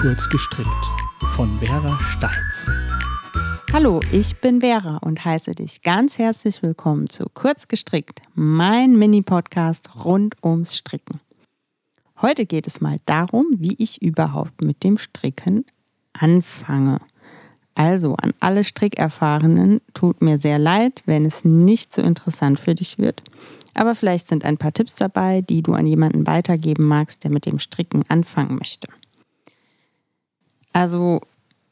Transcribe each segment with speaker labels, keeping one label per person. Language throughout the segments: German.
Speaker 1: Kurz gestrickt von Vera Steins.
Speaker 2: Hallo, ich bin Vera und heiße dich ganz herzlich willkommen zu Kurz gestrickt, mein Mini-Podcast rund ums Stricken. Heute geht es mal darum, wie ich überhaupt mit dem Stricken anfange. Also an alle Strickerfahrenen, tut mir sehr leid, wenn es nicht so interessant für dich wird. Aber vielleicht sind ein paar Tipps dabei, die du an jemanden weitergeben magst, der mit dem Stricken anfangen möchte. Also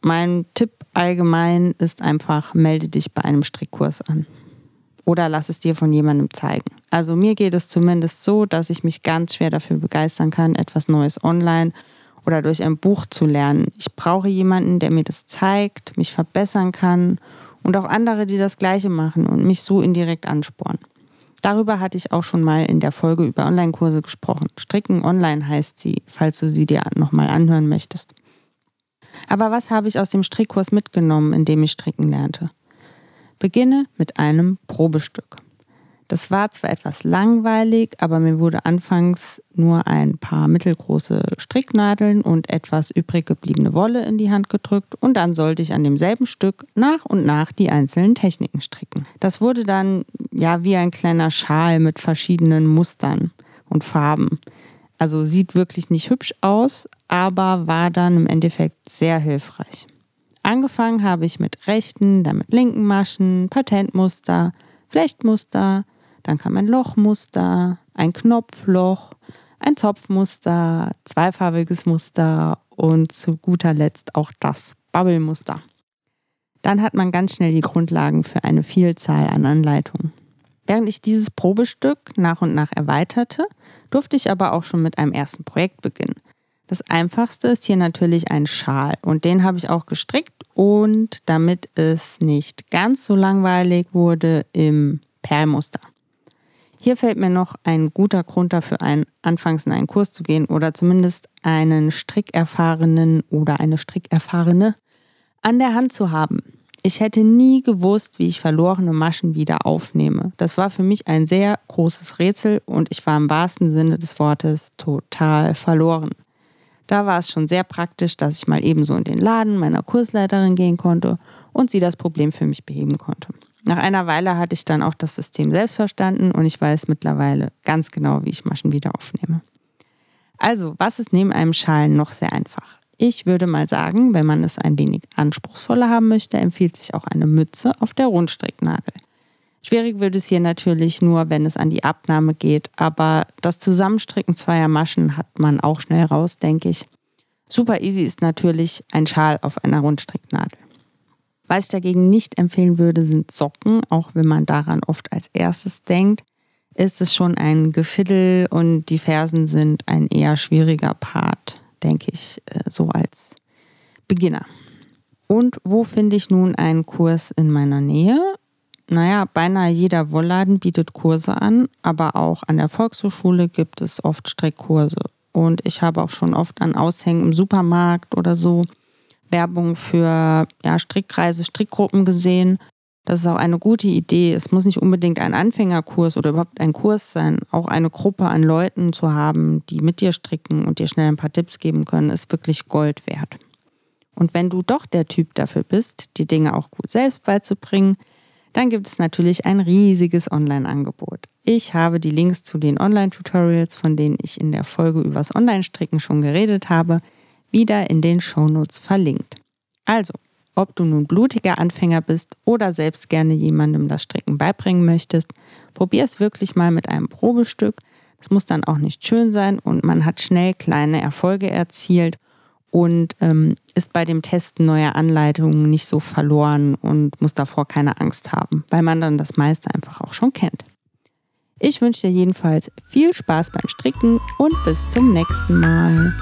Speaker 2: mein Tipp allgemein ist einfach, melde dich bei einem Strickkurs an. Oder lass es dir von jemandem zeigen. Also mir geht es zumindest so, dass ich mich ganz schwer dafür begeistern kann, etwas Neues online oder durch ein Buch zu lernen. Ich brauche jemanden, der mir das zeigt, mich verbessern kann und auch andere, die das gleiche machen und mich so indirekt anspornen. Darüber hatte ich auch schon mal in der Folge über Online-Kurse gesprochen. Stricken online heißt sie, falls du sie dir nochmal anhören möchtest. Aber was habe ich aus dem Strickkurs mitgenommen, in dem ich stricken lernte? Beginne mit einem Probestück. Das war zwar etwas langweilig, aber mir wurde anfangs nur ein paar mittelgroße Stricknadeln und etwas übrig gebliebene Wolle in die Hand gedrückt und dann sollte ich an demselben Stück nach und nach die einzelnen Techniken stricken. Das wurde dann ja wie ein kleiner Schal mit verschiedenen Mustern und Farben. Also sieht wirklich nicht hübsch aus, aber war dann im Endeffekt sehr hilfreich. Angefangen habe ich mit rechten, dann mit linken Maschen, Patentmuster, Flechtmuster, dann kam ein Lochmuster, ein Knopfloch, ein Zopfmuster, zweifarbiges Muster und zu guter Letzt auch das Bubble-Muster. Dann hat man ganz schnell die Grundlagen für eine Vielzahl an Anleitungen. Während ich dieses Probestück nach und nach erweiterte, durfte ich aber auch schon mit einem ersten Projekt beginnen. Das einfachste ist hier natürlich ein Schal und den habe ich auch gestrickt und damit es nicht ganz so langweilig wurde im Perlmuster. Hier fällt mir noch ein guter Grund dafür ein, anfangs in einen Kurs zu gehen oder zumindest einen Strickerfahrenen oder eine Strickerfahrene an der Hand zu haben. Ich hätte nie gewusst, wie ich verlorene Maschen wieder aufnehme. Das war für mich ein sehr großes Rätsel und ich war im wahrsten Sinne des Wortes total verloren. Da war es schon sehr praktisch, dass ich mal ebenso in den Laden meiner Kursleiterin gehen konnte und sie das Problem für mich beheben konnte. Nach einer Weile hatte ich dann auch das System selbst verstanden und ich weiß mittlerweile ganz genau, wie ich Maschen wieder aufnehme. Also, was ist neben einem Schal noch sehr einfach? Ich würde mal sagen, wenn man es ein wenig anspruchsvoller haben möchte, empfiehlt sich auch eine Mütze auf der Rundstricknadel. Schwierig wird es hier natürlich nur, wenn es an die Abnahme geht, aber das Zusammenstricken zweier Maschen hat man auch schnell raus, denke ich. Super easy ist natürlich ein Schal auf einer Rundstricknadel. Was ich dagegen nicht empfehlen würde, sind Socken, auch wenn man daran oft als erstes denkt. Ist es schon ein Gefiddel und die Fersen sind ein eher schwieriger Part denke ich, äh, so als Beginner. Und wo finde ich nun einen Kurs in meiner Nähe? Naja, beinahe jeder Wollladen bietet Kurse an, aber auch an der Volkshochschule gibt es oft Strickkurse. Und ich habe auch schon oft an Aushängen im Supermarkt oder so Werbung für ja, Strickreise, Strickgruppen gesehen. Das ist auch eine gute Idee. Es muss nicht unbedingt ein Anfängerkurs oder überhaupt ein Kurs sein. Auch eine Gruppe an Leuten zu haben, die mit dir stricken und dir schnell ein paar Tipps geben können, ist wirklich Gold wert. Und wenn du doch der Typ dafür bist, die Dinge auch gut selbst beizubringen, dann gibt es natürlich ein riesiges Online-Angebot. Ich habe die Links zu den Online-Tutorials, von denen ich in der Folge übers Online-Stricken schon geredet habe, wieder in den Shownotes verlinkt. Also, ob du nun blutiger Anfänger bist oder selbst gerne jemandem das Stricken beibringen möchtest, probier es wirklich mal mit einem Probestück. Es muss dann auch nicht schön sein und man hat schnell kleine Erfolge erzielt und ähm, ist bei dem Testen neuer Anleitungen nicht so verloren und muss davor keine Angst haben, weil man dann das meiste einfach auch schon kennt. Ich wünsche dir jedenfalls viel Spaß beim Stricken und bis zum nächsten Mal.